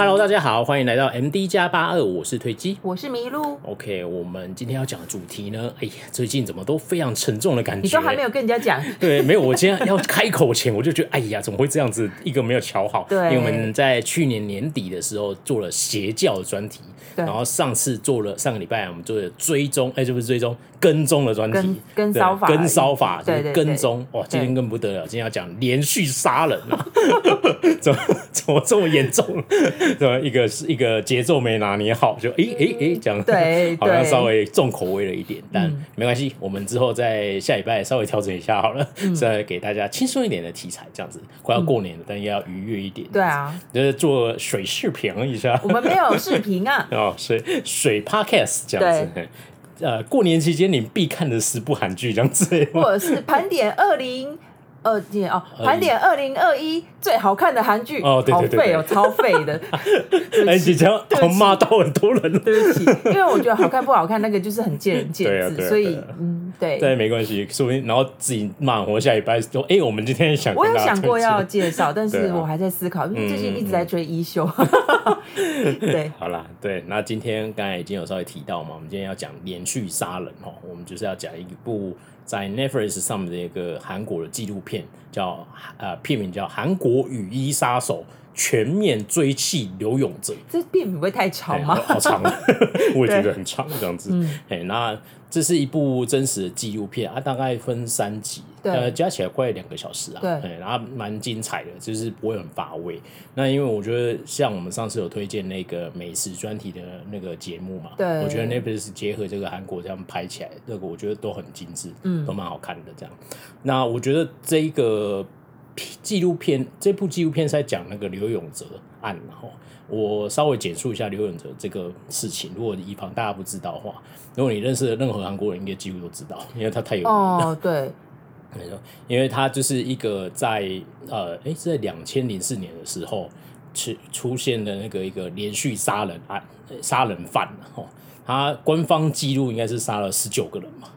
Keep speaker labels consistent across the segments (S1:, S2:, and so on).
S1: Hello，大家好，欢迎来到 MD 加八二，我是推机，
S2: 我是麋鹿。
S1: OK，我们今天要讲的主题呢，哎呀，最近怎么都非常沉重的感觉？
S2: 你都还没有跟人家讲？
S1: 对，没有。我今天要开口前，我就觉得，哎呀，怎么会这样子？一个没有瞧好。
S2: 对，
S1: 因为我们在去年年底的时候做了邪教的专题，然后上次做了上个礼拜我们做了追踪，哎，这不是追踪，跟踪的专题，
S2: 跟骚法，
S1: 跟骚法，
S2: 对对，
S1: 跟踪。哇，今天更不得了，今天要讲连续杀人啊，怎么怎么这么严重？怎么一个是一个节奏没拿捏好，就哎哎哎讲，
S2: 对，
S1: 好像稍微重口味了一点，但没关系，我们之后在下礼拜稍微调整一下好了，再给大家轻松一点的题材，这样子快要过年了，但也要愉悦一点。
S2: 对啊，
S1: 就是做水视频一下，
S2: 我们没有视频啊，
S1: 哦，水水 Podcast 这样子，呃，过年期间你必看的十部韩剧这样子，
S2: 或者是盘点二零。二点哦，盘点二零二一最好看的韩剧。
S1: 哦，对对对，
S2: 好废哦，超废的。
S1: 哎，你这样我骂到很多人了，
S2: 对不起，因为我觉得好看不好看那个就是很见仁见智，所以嗯，对，
S1: 对，没关系，说不定然后自己骂我下礼拜说，哎，我们今天想，
S2: 我有想过要介绍，但是我还在思考，因为最近一直在追一休。对，
S1: 好啦，对，那今天刚才已经有稍微提到嘛，我们今天要讲连续杀人哦，我们就是要讲一部。在 Netflix 上面的一个韩国的纪录片，叫呃片名叫《韩国雨衣杀手。全面追气刘永哲》。
S2: 这片名不会太长吗？
S1: 好长，我也觉得很长，这样子。哎、嗯，那这是一部真实的纪录片啊，大概分三集。呃，加起来快两个小时啊，对，然后蛮精彩的，就是不会很乏味。那因为我觉得，像我们上次有推荐那个美食专题的那个节目嘛，
S2: 对，
S1: 我觉得 Netflix 结合这个韩国这样拍起来，那个我觉得都很精致，嗯，都蛮好看的这样。那我觉得这一个纪录片，这部纪录片是在讲那个刘永哲案，然后我稍微简述一下刘永哲这个事情。如果以防大家不知道的话，如果你认识的任何韩国人，应该几乎都知道，因为他太有名了。
S2: 哦，对。
S1: 没错，因为他就是一个在呃，哎，是在两千零四年的时候出出现的那个一个连续杀人案杀人犯哦，他官方记录应该是杀了十九个人嘛，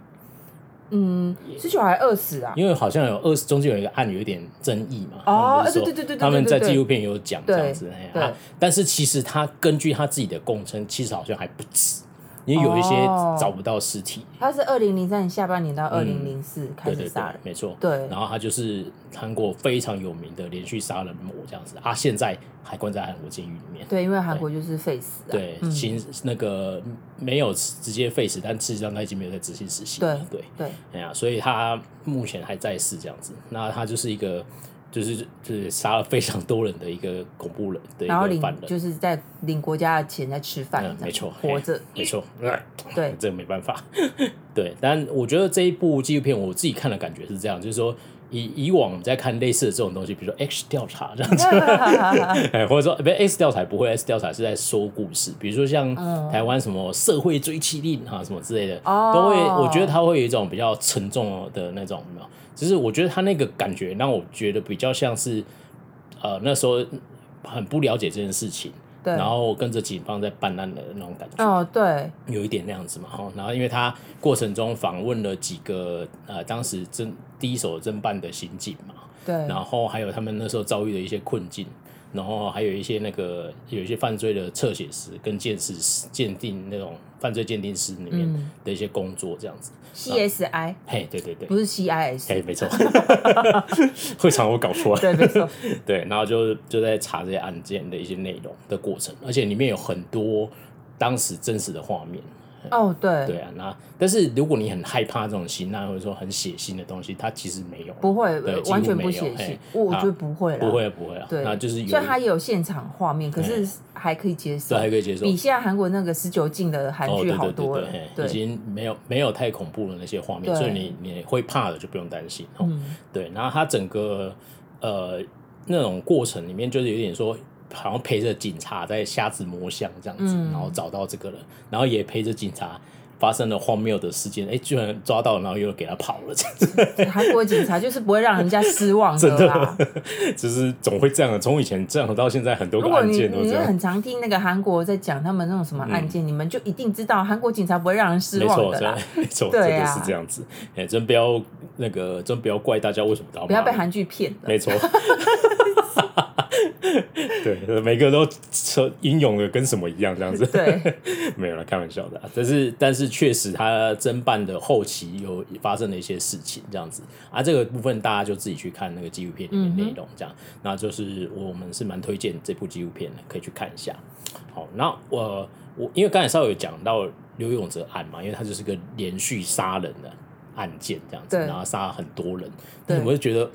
S2: 嗯，十九还二十啊？
S1: 因为好像有二十，中间有一个案有一点争议嘛。
S2: 哦，对对对对，
S1: 他们在纪录片有讲这样子，对，但是其实他根据他自己的供称，其实好像还不止。因为有一些找不到尸体，
S2: 他是二零零三年下半年到二零零四开始杀人，
S1: 没错。
S2: 对，
S1: 然后他就是韩国非常有名的连续杀人魔这样子，他现在还关在韩国监狱里面。
S2: 对，因为韩国就是废死。
S1: 对，刑那个没有直接废死，但事实际上他已经没有在执行死刑。
S2: 对
S1: 对
S2: 对，
S1: 哎呀，所以他目前还在世这样子。那他就是一个。就是就是杀了非常多人的一个恐怖人的一个犯人，
S2: 然后领就是在领国家的钱在吃饭，
S1: 嗯，没错，
S2: 活着，
S1: 没错，
S2: 对，
S1: 这个没办法，对。但我觉得这一部纪录片，我自己看的感觉是这样，就是说以以往我们在看类似的这种东西，比如说 X 调查这样子，或者说不 X 调查不会，X 调查是在说故事，比如说像台湾什么社会追缉令啊什么之类的，都会，我觉得它会有一种比较沉重的那种，有没有？只是我觉得他那个感觉让我觉得比较像是，呃，那时候很不了解这件事情，对，然后跟着警方在办案的那种感觉，
S2: 哦，对，
S1: 有一点那样子嘛，哈，然后因为他过程中访问了几个呃当时侦第一手侦办的刑警嘛，
S2: 对，
S1: 然后还有他们那时候遭遇的一些困境。然后还有一些那个有一些犯罪的侧写师跟鉴识师鉴定那种犯罪鉴定师里面的一些工作这样子。
S2: CSI，
S1: 嘿，对对对，
S2: 不是 CIS，
S1: 嘿，没错，会常我搞错，
S2: 对，没错，
S1: 对，然后就就在查这些案件的一些内容的过程，而且里面有很多当时真实的画面。
S2: 哦，对，
S1: 对啊，那但是如果你很害怕这种辛辣或者说很血腥的东西，它其实没有，
S2: 不会，完全不血腥，我觉得不会，
S1: 不会，不会啊，
S2: 对，
S1: 那就是
S2: 虽然它也有现场画面，可是还可以接受，
S1: 对，还可以接受，
S2: 比现在韩国那个十九禁的韩剧好多了，
S1: 已经没有没有太恐怖的那些画面，所以你你会怕的就不用担心，嗯，对，然后它整个呃那种过程里面就是有点说。好像陪着警察在瞎子摸象这样子，嗯、然后找到这个人，然后也陪着警察发生了荒谬的事件，哎，居然抓到了，然后又给他跑了这样子。
S2: 韩国警察就是不会让人家失望 的啦，
S1: 真的，就是总会这样的。从以前这样到现在，很多个案件都这样。
S2: 你很常听那个韩国在讲他们那种什么案件，嗯、你们就一定知道韩国警察不会让人失望的啦。
S1: 没错，没错，对啊，真的是这样子。哎，真不要那个，真不要怪大家为什么
S2: 不要被韩剧骗。
S1: 没错。对，每个都车英勇的跟什么一样这样子。
S2: 对，
S1: 没有了，开玩笑的。但是但是确实他侦办的后期有发生了一些事情这样子啊，这个部分大家就自己去看那个纪录片里面内容这样。嗯、那就是我们是蛮推荐这部纪录片的，可以去看一下。好，那我我因为刚才稍微有讲到刘永哲案嘛，因为他就是个连续杀人的案件这样子，然后杀了很多人，对，我就觉得。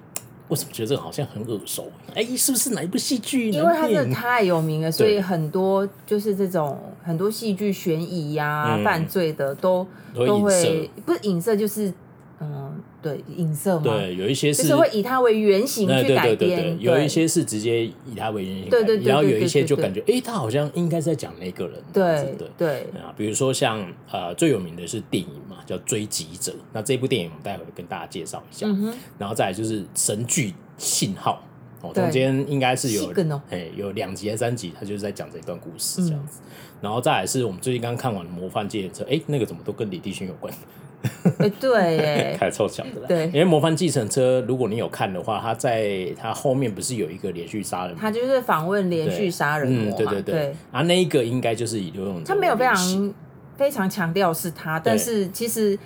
S1: 为什么觉得这个好像很耳熟？哎，是不是哪一部戏剧？
S2: 因为它是太有名了，所以很多就是这种很多戏剧悬疑呀、啊、嗯、犯罪的都都会不是影射就是。嗯，对，影射嘛，
S1: 对，有一些是
S2: 就是会以它为原型去改编，
S1: 有一些是直接以它为原型，
S2: 对对对，
S1: 然后有一些就感觉，哎，他好像应该是在讲那个人，
S2: 对
S1: 对。
S2: 对。
S1: 啊，比如说像呃最有名的是电影嘛，叫《追击者》，那这部电影我们待会跟大家介绍一下，然后再来就是神剧《信号》，哦，中间应该是有哎有两集还是三集，他就是在讲这一段故事这样子，然后再来是我们最近刚看完《模范计程车》，哎，那个怎么都跟李帝勋有关。
S2: 哎，对，哎，
S1: 开凑巧的啦。
S2: 对，
S1: 因为《模范计程车》，如果你有看的话，他在他后面不是有一个连续杀人？他
S2: 就是访问连续杀人魔嘛。
S1: 对对对。啊，那一个应该就是以刘永泽。
S2: 他没有非常非常强调是他，但是其实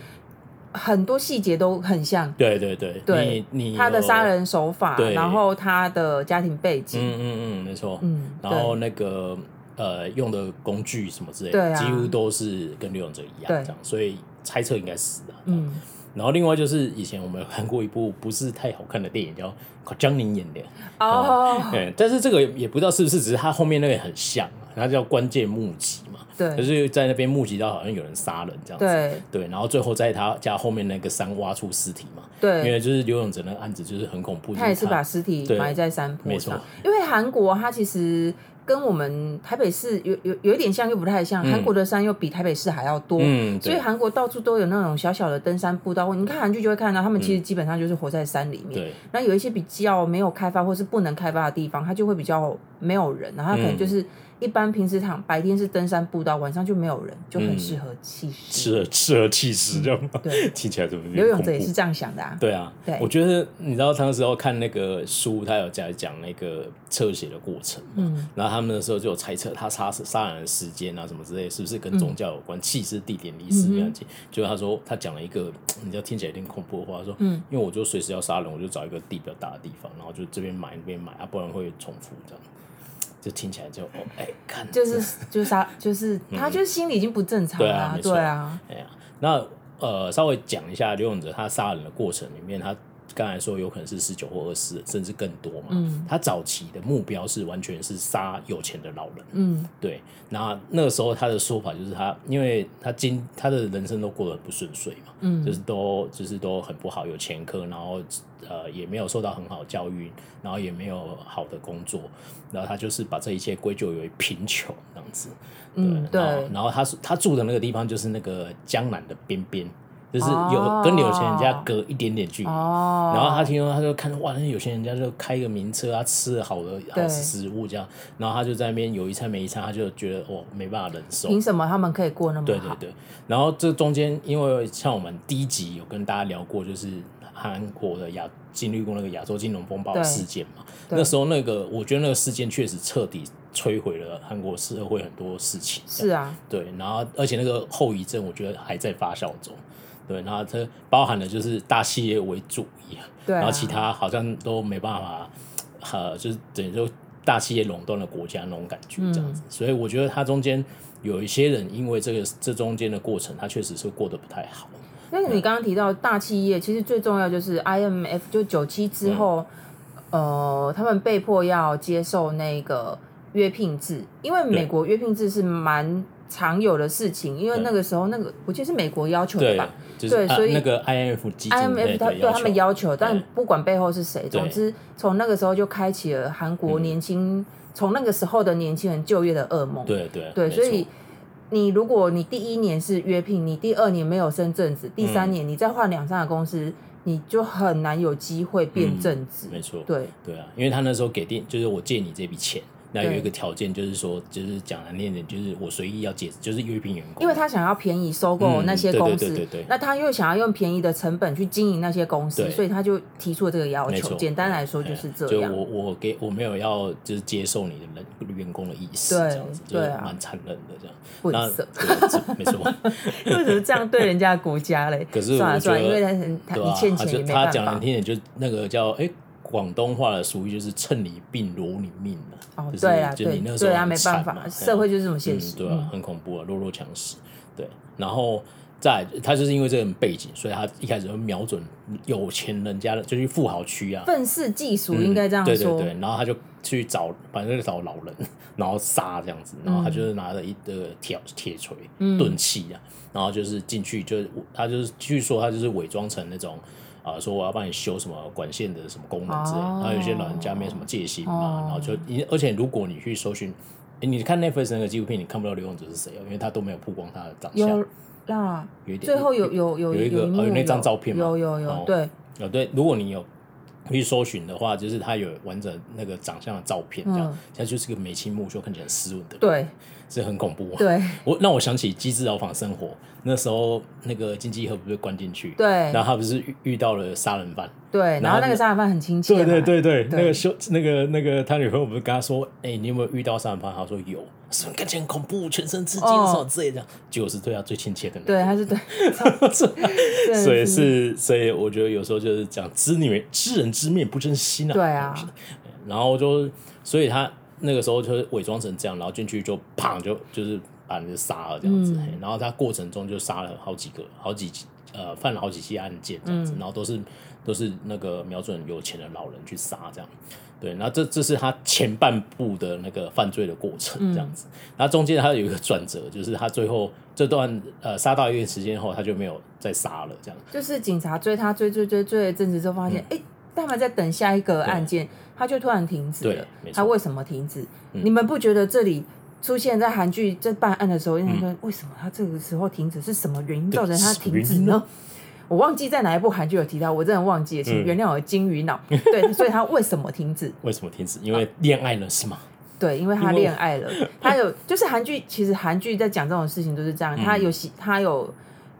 S2: 很多细节都很像。
S1: 对对对。
S2: 对，你他的杀人手法，然后他的家庭背景，
S1: 嗯嗯嗯，没错。嗯。然后那个呃，用的工具什么之类的，几乎都是跟刘永哲一样这样，所以。猜测应该是的，嗯，然后另外就是以前我们有看过一部不是太好看的电影，叫江宁演的
S2: 哦，
S1: 对，但是这个也不知道是不是，只是他后面那个很像，它叫关键募集嘛，
S2: 对，
S1: 就是在那边募集到好像有人杀人这样子，
S2: 对，
S1: 对，然后最后在他家后面那个山挖出尸体嘛，
S2: 对，
S1: 因为就是刘永哲那个案子就是很恐怖，
S2: 他也是把尸体埋在山坡上，因为韩国他其实。跟我们台北市有有有一点像，又不太像。韩国的山又比台北市还要多，嗯、所以韩国到处都有那种小小的登山步道。你看韩剧就会看到，他们其实基本上就是活在山里面。那、嗯、有一些比较没有开发或是不能开发的地方，它就会比较没有人，然后它可能就是。嗯一般平时躺白天是登山步道，晚上就没有人，就很适合弃尸。适合适合弃尸，这样对，听起来怎么？刘永泽也是这样想的啊。
S1: 对啊，对，我觉得你知道，他那时候看那个书，他有在讲那个侧写的过程，嗯，然后他们那时候就有猜测他杀杀人的时间啊什么之类，是不是跟宗教有关？弃尸地点离死这样子。就他说他讲了一个你知道听起来有点恐怖的话，说嗯，因为我就随时要杀人，我就找一个地比较大的地方，然后就这边埋那边埋啊，不然会重复这样。就听起来就哦，哎，看，
S2: 就是就是他就是 他就是心理已经不正常了，对啊，
S1: 哎呀，那呃，稍微讲一下刘永哲他杀人的过程里面，他刚才说有可能是十九或二十，甚至更多嘛。嗯，他早期的目标是完全是杀有钱的老人。嗯，对。那那个时候他的说法就是他，因为他今他的人生都过得不顺遂嘛，嗯，就是都就是都很不好，有前科，然后。呃，也没有受到很好的教育，然后也没有好的工作，然后他就是把这一切归咎于贫穷这样子。
S2: 嗯，对。
S1: 然后他他住的那个地方就是那个江南的边边，就是有跟有钱人家隔一点点距离。哦。然后他听说，他就看哇，那有钱人家就开个名车啊，吃了好的好食物这样，然后他就在那边有一餐没一餐，他就觉得哦，没办法忍受。
S2: 凭什么他们可以过那么好？
S1: 对对对。然后这中间，因为像我们第一集有跟大家聊过，就是。韩国的亚经历过那个亚洲金融风暴事件嘛，那时候那个我觉得那个事件确实彻底摧毁了韩国社会很多事情。
S2: 是啊，
S1: 对，然后而且那个后遗症我觉得还在发酵中。对，然后它包含的就是大企业为主一样，对、啊，然后其他好像都没办法，呃，就是等于说大企业垄断了国家那种感觉这样子。嗯、所以我觉得它中间有一些人因为这个这中间的过程，他确实是过得不太好。
S2: 但是你刚刚提到大企业，其实最重要就是 IMF，就九七之后，嗯、呃，他们被迫要接受那个约聘制，因为美国约聘制是蛮常有的事情，因为那个时候那个我记得是美国要求的吧，对，就是、所以、啊、那个
S1: IMF，IMF
S2: 他对他们要求，但不管背后是谁，总之从那个时候就开启了韩国年轻，从、嗯、那个时候的年轻人就业的噩梦，
S1: 对对
S2: 对，所以。你如果你第一年是约聘，你第二年没有升正职，第三年你再换两三个公司，你就很难有机会变正职。
S1: 没错，
S2: 对。
S1: 对啊，因为他那时候给定，就是我借你这笔钱，那有一个条件就是说，就是讲难听点，就是我随意要解，就是约聘员工，
S2: 因为他想要便宜收购那些公司，
S1: 嗯、对，对，对，
S2: 那他又想要用便宜的成本去经营那些公司，所以他就提出了这个要求。简单来说就是这样。
S1: 就我我给我没有要就是接受你的人员工的意思，这样子，对蛮残忍的这样。
S2: 混色，
S1: 没错。
S2: 为什么这样对人家国家嘞？
S1: 可是
S2: 算了算了，因为他他一欠钱也没办法。
S1: 他讲难听点，就那个叫哎。欸广东话的俗语就是趁你病罗你命了。
S2: 哦，对啊，对，对啊，没办法，社会就是这么现实，
S1: 对啊，很恐怖啊，弱肉强食，对。然后在他就是因为这种背景，所以他一开始就瞄准有钱人家的，就是富豪区啊，
S2: 愤世嫉俗应该这样说。
S1: 对对对，然后他就去找，反正就找老人，然后杀这样子，然后他就是拿着一个铁铁锤钝器啊，然后就是进去，就他就是据说他就是伪装成那种。啊，说我要帮你修什么管线的什么功能之类，然后有些老人家没什么戒心嘛，然后就，而且如果你去搜寻，你看 Netflix 那个纪录片，你看不到刘永哲是谁哦，因为他都没有曝光他的长相。有。
S2: 啦，最后有有有
S1: 有一个有那张照片
S2: 有有有对，
S1: 有对，如果你有去搜寻的话，就是他有完整那个长相的照片，这样，他就是个眉清目秀，看起来很斯文的，
S2: 对，
S1: 是很恐怖。
S2: 对，我
S1: 让我想起《机智牢房生活》。那时候那个金基赫不是关进去，
S2: 对，
S1: 然后他不是遇遇到了杀人犯，
S2: 对，然后那个杀人犯很亲切，
S1: 对对对对，那个修那个那个他女朋友不是跟他说，哎，你有没有遇到杀人犯？他说有，是不是感觉很恐怖，全身刺激什么之类的，结果是对他最亲切的，
S2: 对，他是对，
S1: 所以是所以我觉得有时候就是讲知女知人知面不知心啊，
S2: 对啊，
S1: 然后就所以他那个时候就是伪装成这样，然后进去就砰就就是。把人杀了这样子，嗯、然后他过程中就杀了好几个、好几起呃，犯了好几起案件这样子，嗯、然后都是都是那个瞄准有钱的老人去杀这样，对，然后这这是他前半部的那个犯罪的过程这样子，那、嗯、中间他有一个转折，就是他最后这段呃杀到一段时间后，他就没有再杀了这样，
S2: 就是警察追他追追追追了一阵子之后发现，哎、嗯，他们在等下一个案件，他就突然停止了，他为什么停止？嗯、你们不觉得这里？出现在韩剧在办案的时候，应该说为什么他这个时候停止？是什么原因造成他停止呢？我忘记在哪一部韩剧有提到，我真的忘记了，请原谅我的金鱼脑。对，所以他为什么停止？
S1: 为什么停止？因为恋爱了是吗？
S2: 对，因为他恋爱了。他有就是韩剧，其实韩剧在讲这种事情都是这样。他有喜，他有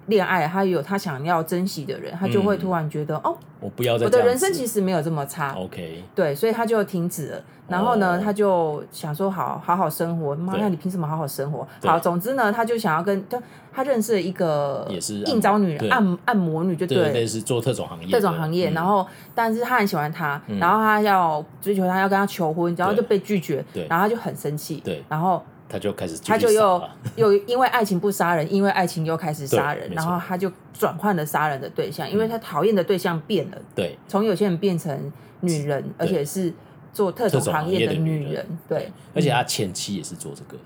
S2: 恋爱，他有他想要珍惜的人，他就会突然觉得哦，
S1: 我不要再。
S2: 我的人生其实没有这么差。
S1: OK，对，
S2: 所以他就停止了。然后呢，他就想说好好好生活。妈呀，你凭什么好好生活？好，总之呢，他就想要跟他他认识了一个也是应招女人，按按摩女，就对，
S1: 类似做特种行业，
S2: 特种行业。然后，但是他很喜欢他，然后他要追求他，要跟他求婚，然后就被拒绝，然后他就很生气，
S1: 对，
S2: 然后
S1: 他就开始，
S2: 他就又又因为爱情不杀人，因为爱情又开始杀人，然后他就转换了杀人的对象，因为他讨厌的对象变了，对，从有些人变成女人，而且是。做特种行业的女人，对，而
S1: 且他前妻也是做这个的，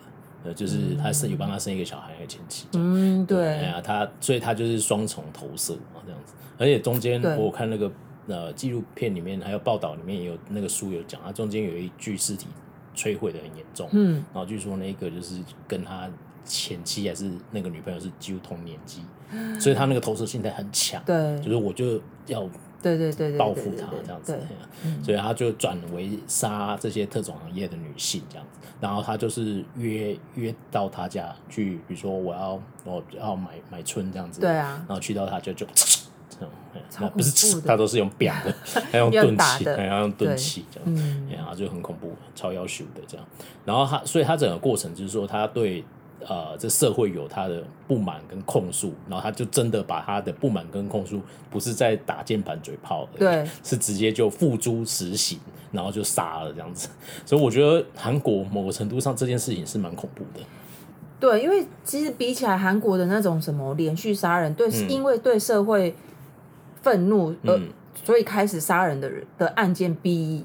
S1: 呃，就是他生有帮他生一个小孩的前妻，
S2: 嗯，对，
S1: 哎呀，他所以他就是双重投射嘛，这样子，而且中间我看那个呃纪录片里面还有报道里面也有那个书有讲，他中间有一具尸体摧毁的很严重，嗯，然后据说那个就是跟他前妻还是那个女朋友是几乎同年纪，所以他那个投射性态很强，对，就是我就要。
S2: 对对对对，
S1: 报复他这样子，所以他就转为杀这些特种行业的女性这样子，然后他就是约约到他家去，比如说我要我要买买春这样子，
S2: 对啊，
S1: 然后去到他家就，那不是他都是用扁的，还用钝器，还要用钝器这样，然后就很恐怖，超要求的这样，然后他所以他整个过程就是说他对。呃，这社会有他的不满跟控诉，然后他就真的把他的不满跟控诉，不是在打键盘嘴炮，对，是直接就付诸实行，然后就杀了这样子。所以我觉得韩国某个程度上这件事情是蛮恐怖的。
S2: 对，因为其实比起来韩国的那种什么连续杀人，对，是因为对社会愤怒而所以开始杀人的人的案件比。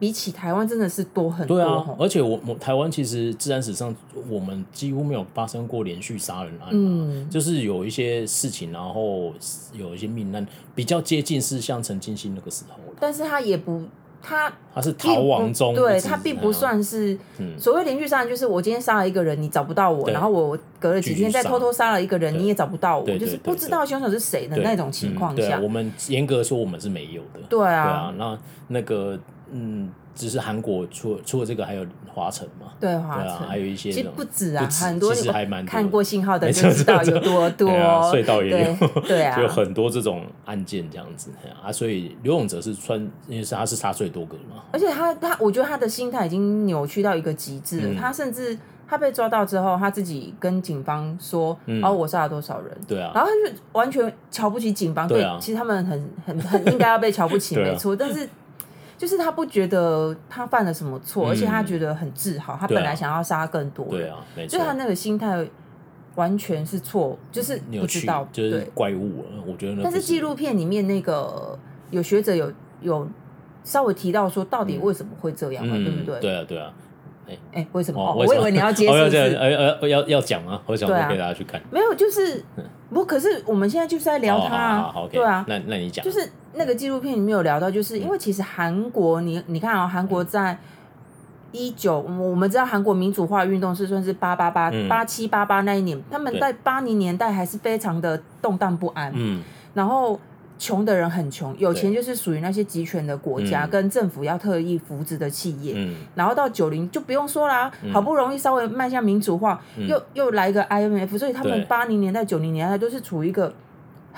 S2: 比起台湾真的是多很多。对啊，
S1: 而且我我台湾其实自然史上我们几乎没有发生过连续杀人案，嗯，就是有一些事情，然后有一些命案比较接近是像陈金星那个时候，
S2: 但是他也不他
S1: 他是逃亡中，
S2: 对他并不算是所谓连续杀人，就是我今天杀了一个人，你找不到我，然后我隔了几天再偷偷杀了一个人，你也找不到我，就是不知道凶手是谁的那种情况下，
S1: 我们严格说我们是没有的，
S2: 对啊，
S1: 对啊，那那个。嗯，只是韩国除了除了这个，还有华城嘛？
S2: 对，华城、
S1: 啊、还有一些
S2: 其实不止啊，
S1: 止
S2: 很多
S1: 其实还蛮多
S2: 看过信号的就知道有多多，
S1: 隧道也有，
S2: 对，对啊，
S1: 就很多这种案件这样子啊，所以刘永哲是穿，因为是他是杀最多个嘛，
S2: 而且他他，我觉得他的心态已经扭曲到一个极致了，嗯、他甚至。他被抓到之后，他自己跟警方说：“嗯、哦，我杀了多少人？”
S1: 对啊，
S2: 然后他就完全瞧不起警方。对，啊、对，其实他们很很很应该要被瞧不起，没错。但是就是他不觉得他犯了什么错，嗯、而且他觉得很自豪。他本来想要杀更多人，
S1: 对啊，没错。
S2: 就他那个心态完全是错，就是不知道，
S1: 就是怪物。我觉得。
S2: 但是纪录片里面那个有学者有有稍微提到说，到底为什么会这样对不对？
S1: 对啊，对啊。
S2: 哎，为什么？我以为你要接是不是？
S1: 要要要讲吗？我想给大家去看。
S2: 没有，就是不。可是我们现在就是在聊他啊。对啊，
S1: 那那你讲。
S2: 就是那个纪录片里面有聊到，就是因为其实韩国，你你看啊，韩国在一九，我们知道韩国民主化运动是算是八八八八七八八那一年，他们在八零年代还是非常的动荡不安。嗯，然后。穷的人很穷，有钱就是属于那些集权的国家跟政府要特意扶植的企业。嗯、然后到九零就不用说啦，嗯、好不容易稍微迈向民主化，嗯、又又来一个 IMF，所以他们八零年代、九零年代都是处于一个。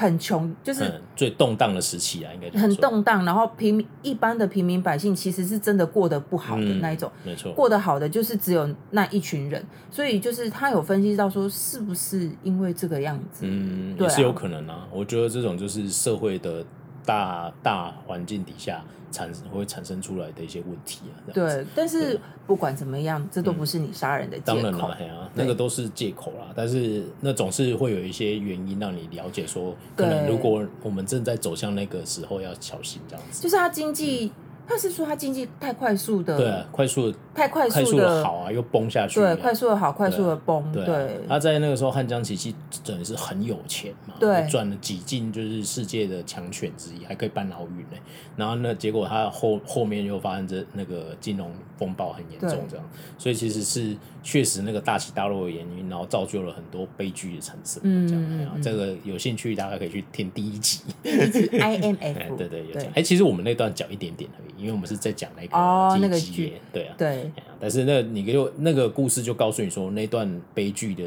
S2: 很穷，就是
S1: 最动荡的时期啊，应该
S2: 很动荡。然后平民一般的平民百姓其实是真的过得不好的那一种，
S1: 没错。
S2: 过得好的就是只有那一群人，所以就是他有分析到说，是不是因为这个样子？
S1: 嗯，也是有可能啊。我觉得这种就是社会的大大环境底下。产会产生出来的一些问题啊，
S2: 对，但是不管怎么样，这都不是你杀人的借口。当然了，
S1: 啊，那个都是借口啦。但是那总是会有一些原因让你了解说，可能如果我们正在走向那个时候，要小心这样子。
S2: 就是他经济。他是说他经济太快速的，
S1: 对啊，快速的
S2: 太快速的
S1: 好啊，又崩下去，
S2: 对，快速的好，快速的崩，对。
S1: 他在那个时候汉江奇迹真的是很有钱嘛，对，赚了几进就是世界的强权之一，还可以办奥运呢。然后呢，结果他后后面又发生这那个金融风暴很严重，这样，所以其实是确实那个大起大落的原因，然后造就了很多悲剧的产生。嗯，这样，这个有兴趣大家可以去听第一集，
S2: 第一集 IMF，
S1: 对对有讲。哎，其实我们那段讲一点点而已。因为我们是在讲那个哦，
S2: 那个剧，
S1: 对啊，
S2: 对。
S1: 但是那你就那个故事就告诉你说，那段悲剧的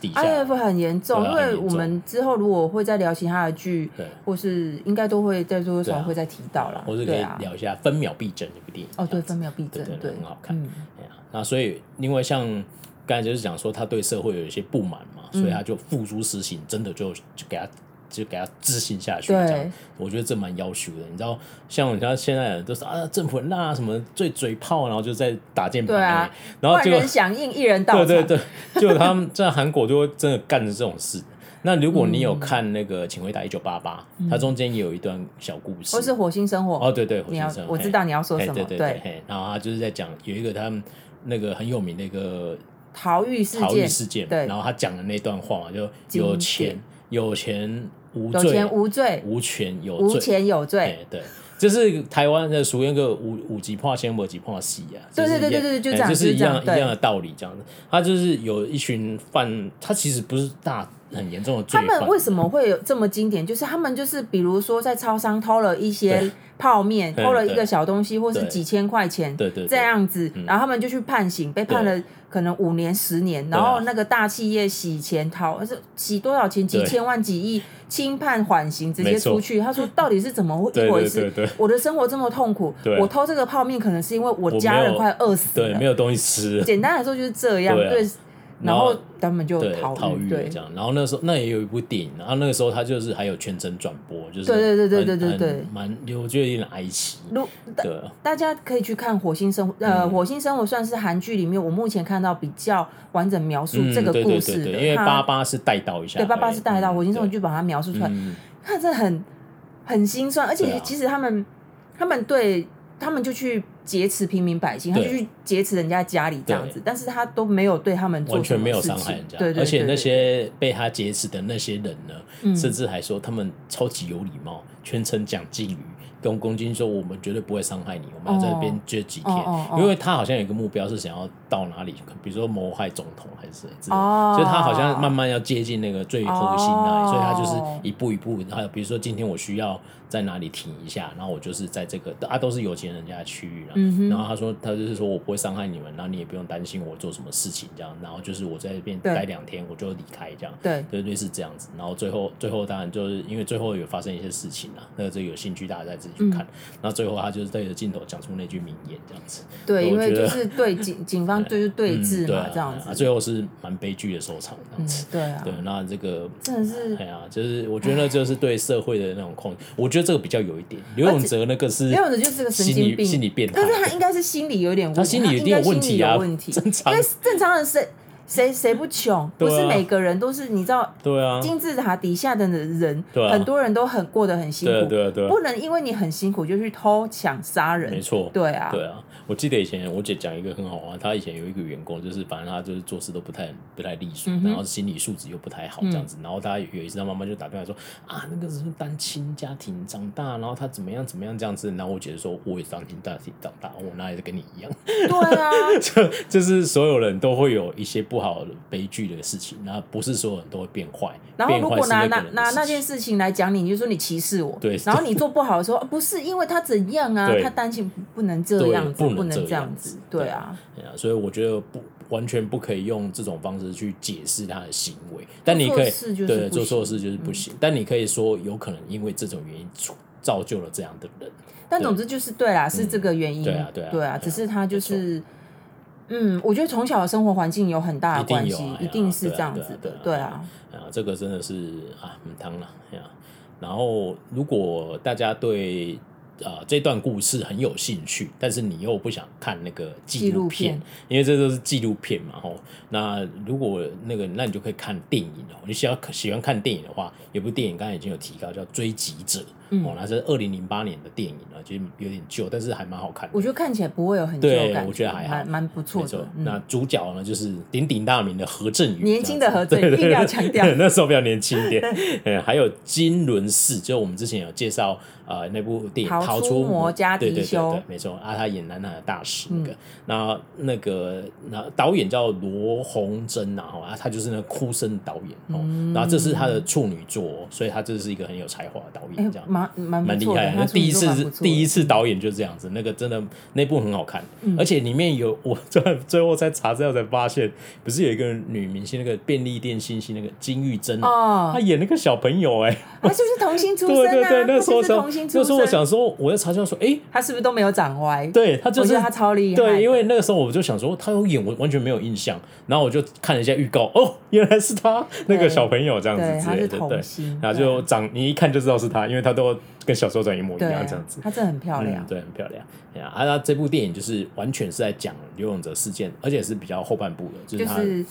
S1: 底下
S2: 很严重。因为我们之后如果会再聊其他的剧，对，或是应该都会在多多少少会再提到啦。
S1: 或是可以聊一下《分秒必争》这部电影。
S2: 哦，对，《分秒必争》对，
S1: 很好看。那所以，因为像刚才就是讲说，他对社会有一些不满嘛，所以他就付诸实行，真的就就给他。就给他执行下去，这样。我觉得这蛮要求的。你知道，像你看现在人都是啊，政府很辣，什么最嘴炮，然后就在打键盘，然后就
S2: 万人响应，一人到场。
S1: 对对对，就他们在韩国就会真的干着这种事。那如果你有看那个《请回答一九八八》，它中间也有一段小故事，
S2: 或是火星生活。
S1: 哦，对对，火星生活，
S2: 我知道你要说什么，对
S1: 对，然后他就是在讲有一个他们那个很有名的一个
S2: 逃狱事件，
S1: 逃狱事件，对，然后他讲的那段话嘛，就有钱。有钱。
S2: 有钱无罪，
S1: 无权有罪，
S2: 无钱有罪。
S1: 对，就是台湾的属于那个五五级破先，五级破死啊。
S2: 对对对对对，就这样，
S1: 就是一样一样的道理，这样子。他就是有一群犯，他其实不是大很严重的罪。
S2: 他们为什么会有这么经典？就是他们就是比如说在超商偷了一些泡面，偷了一个小东西，或是几千块钱，对对，这样子，然后他们就去判刑，被判了。可能五年十年，然后那个大企业洗钱逃，是洗多少钱？几千万几亿，轻判缓刑，直接出去。他说：“到底是怎么一回事？我的生活这么痛苦，我偷这个泡面，可能是因为我家人快饿死了，
S1: 对，没有东西吃。
S2: 简单来说就是这样，对。”然后他们就逃
S1: 逃狱这样，然后那时候那也有一部电影，然后那个时候他就是还有全程转播，就是
S2: 对对对对对对对，
S1: 蛮我觉得有点哀戚。对，
S2: 大家可以去看《火星生活》呃，《火星生活》算是韩剧里面我目前看到比较完整描述这个故事的，
S1: 因为八八是带到一下，
S2: 对，八八是带到《火星生活》就把它描述出来，看这很很心酸，而且其实他们他们对。他们就去劫持平民百姓，他就去劫持人家家里这样子，但是他都没有对他们
S1: 完全没有伤害人家，对对，而且那些被他劫持的那些人呢，甚至还说他们超级有礼貌，全程讲敬语，跟公斤说，我们绝对不会伤害你，我们要在这边住几天，因为他好像有一个目标是想要到哪里，比如说谋害总统还是之类的，所以他好像慢慢要接近那个最核心那里，所以他就是一步一步，还有比如说今天我需要。在哪里停一下，然后我就是在这个啊，都是有钱人家的区域了。然后他说，他就是说我不会伤害你们，然后你也不用担心我做什么事情这样。然后就是我在这边待两天，我就离开这样。对，对，类似这样子。然后最后，最后当然就是因为最后有发生一些事情了，那个这个有兴趣大家再自己去看。然后、嗯、最后他就是对着镜头讲出那句名言这样子。
S2: 对，因为就是对警 警方就是对峙嘛，这样子。
S1: 啊，最后是蛮悲剧的收场这样子。
S2: 对啊。
S1: 对，那这个
S2: 真的是，
S1: 哎呀，就是我觉得就是对社会的那种控，我觉得这个比较有一点。刘永泽那个是，刘
S2: 永泽就是个神经病，
S1: 心理变态。
S2: 但是他应该是心理有点问题，
S1: 他心理一定有问题啊，
S2: 正常。因为正常人谁谁谁不穷？不是每个人都是你知道？对啊。金字塔底下的人，很多人都很过得很辛苦，对对，不能因为你很辛苦就去偷抢杀人，
S1: 没错，
S2: 对啊，
S1: 对啊。我记得以前我姐讲一个很好玩，她以前有一个员工，就是反正他就是做事都不太不太利索，然后心理素质又不太好这样子，然后她有一次她妈妈就打电话说啊，那个是单亲家庭长大，然后他怎么样怎么样这样子，然后我姐就说我也单亲家庭长大，我哪里跟你一样？
S2: 对啊，
S1: 就就是所有人都会有一些不好的悲剧的事情，然后不是所有人都会变坏。
S2: 然后如果拿拿拿那件事情来讲你，你就说你歧视我，对，然后你做不好的时候，不是因为他怎样啊，他单亲不能这样子。不能这样子，对啊，
S1: 对啊，所以我觉得不完全不可以用这种方式去解释他的行为，但你可以对做错事就是不行，但你可以说有可能因为这种原因造就了这样的人，
S2: 但总之就是对啦，是这个原因，对啊，对啊，对啊，只是他就是，嗯，我觉得从小的生活环境有很大的关系，一定是这样子的，对啊，
S1: 啊，这个真的是啊，很汤了呀。然后如果大家对。呃，这段故事很有兴趣，但是你又不想看那个纪录片，片因为这都是纪录片嘛，吼。那如果那个，那你就可以看电影哦。你喜欢喜欢看电影的话，有部电影刚才已经有提到，叫《追击者》。哦，那是二零零八年的电影了，其实有点旧，但是还蛮好看的。
S2: 我觉得看起来不会有很旧感，
S1: 我觉得还好，
S2: 蛮不错的。
S1: 那主角呢，就是鼎鼎大名的何振宇，
S2: 年轻的何振宇，一定要强调，
S1: 那时候比较年轻一点。嗯，还有金轮寺，就我们之前有介绍呃那部电影《逃出魔家迪修》，对对对，没错啊，他演南海的大使那个。那那个那导演叫罗红珍呐，啊，他就是那个哭声导演哦。然后这是他的处女作，所以他这是一个很有才华的导演，这样。蛮蛮厉害的，那第一次第一次导演就这样子，那个真的那部很好看，而且里面有我最最后在查资料才发现，不是有一个女明星，那个便利店星星那个金玉珍哦，她演那个小朋友哎，
S2: 她是不是童星出 身啊？
S1: 对对对，那时候童星出身，那时候我想说我在查资料说，哎，
S2: 他是不是都没有长歪？
S1: 对，他就是
S2: 他超厉害，
S1: 对，因为那个时候我就想说他有演，我完全没有印象，然后我就看了一下预告，哦，原来是他那个小朋友这样子之类的，对，然后就长你一看就知道是他，因为他都跟小时候长一模一样这样子，
S2: 她真的很漂亮，
S1: 对，很漂亮。啊，那这部电影就是完全是在讲刘永泽事件，而且是比较后半部的，就是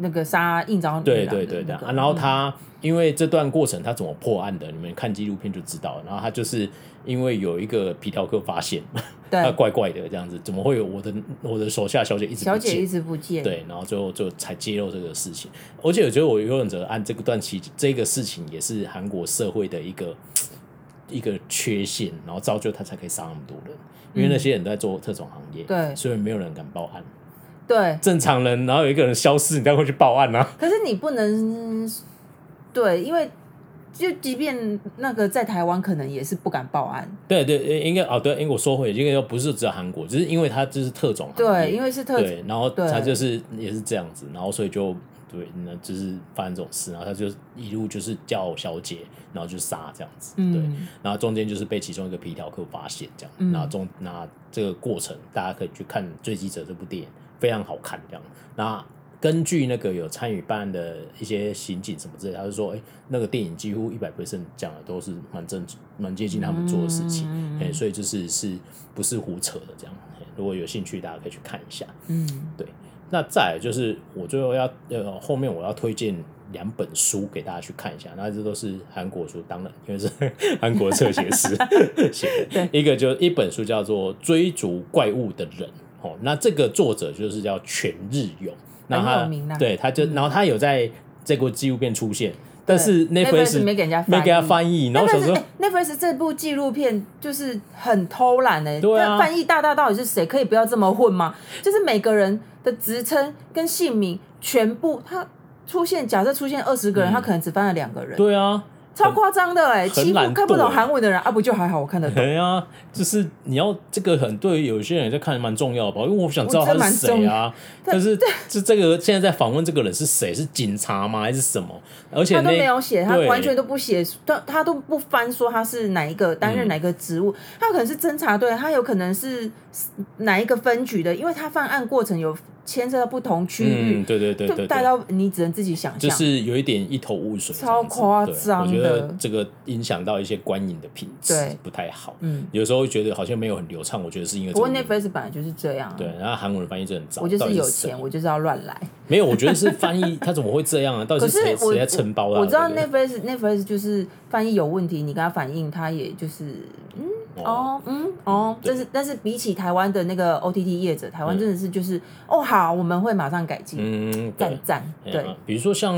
S2: 那个杀应召女，
S1: 对对对对啊。然后他因为这段过程他怎么破案的，你们看纪录片就知道。然后他就是因为有一个皮条客发现，他怪怪的这样子，怎么会有我的我的手下小姐一直
S2: 小姐一直不见？
S1: 对，然后最后就才揭露这个事情。而且我觉得我刘永泽案这个段期这个事情也是韩国社会的一个。一个缺陷，然后造就他才可以杀那么多人，因为那些人都在做特种行业，对，所以没有人敢报案。
S2: 对，
S1: 正常人，然后有一个人消失，你才会去报案啊。
S2: 可是你不能，对，因为就即便那个在台湾，可能也是不敢报案。
S1: 对对，应该哦，对，因为我说回，应该又不是只有韩国，只是因为他就是特种行业，
S2: 对，因为是特
S1: 对，然后他就是也是这样子，然后所以就。对，那就是发生这种事，然后他就一路就是叫小姐，然后就杀这样子，嗯、对，然后中间就是被其中一个皮条客发现这样，嗯、然后中那这个过程大家可以去看《追击者》这部电影，非常好看这样。那根据那个有参与办案的一些刑警什么之类，他就说，哎，那个电影几乎一百 percent 讲的都是蛮正蛮接近他们做的事情，哎、嗯，所以就是是不是胡扯的这样。如果有兴趣，大家可以去看一下，嗯，对。那再来就是我最后要呃后面我要推荐两本书给大家去看一下，那这都是韩国书，当然因为是 韩国侧写师写的。一个就一本书叫做《追逐怪物的人》哦，那这个作者就是叫全日勇，那他对他就然后他有在这部纪录片出现，但是 Netflix
S2: 没给人家
S1: 没给他翻译，然后想说
S2: Netflix 这部纪录片就是很偷懒哎、欸，
S1: 对啊，
S2: 翻译大大到底是谁？可以不要这么混吗？就是每个人的职称跟姓名全部他出现，假设出现二十个人，嗯、他可能只翻了两个人，
S1: 对啊。
S2: 超夸张的哎、欸，几乎看不懂韩文的人啊，不就还好？我看得懂。
S1: 对啊，就是你要这个很对有些人在看蛮重要的吧，因为我想知道他是谁啊。但是是这个现在在访问这个人是谁？是警察吗？还是什么？而且他
S2: 都没有写，他完全都不写，他他都不翻说他是哪一个担任哪个职务，嗯、他有可能是侦查队，他有可能是哪一个分局的，因为他犯案过程有。牵涉到不同区域，
S1: 嗯，对对对对，
S2: 就带到你只能自己想象，
S1: 就是有一点一头雾水，
S2: 超夸张的。
S1: 我觉得这个影响到一些观影的品质，不太好。嗯，有时候会觉得好像没有很流畅，我觉得是因为。不过
S2: Netflix 本来就是这样。
S1: 对，然后韩国人翻译就很糟。
S2: 我就是有钱，我就是要乱来。
S1: 没有，我觉得是翻译，他怎么会这样啊？到底是谁谁在承包啊？
S2: 我知道 Netflix Netflix 就是翻译有问题，你跟他反映，他也就是嗯。哦，嗯，哦，但是但是比起台湾的那个 OTT 业者，台湾真的是就是哦，好，我们会马上改进，嗯，赞赞，对。比
S1: 如说像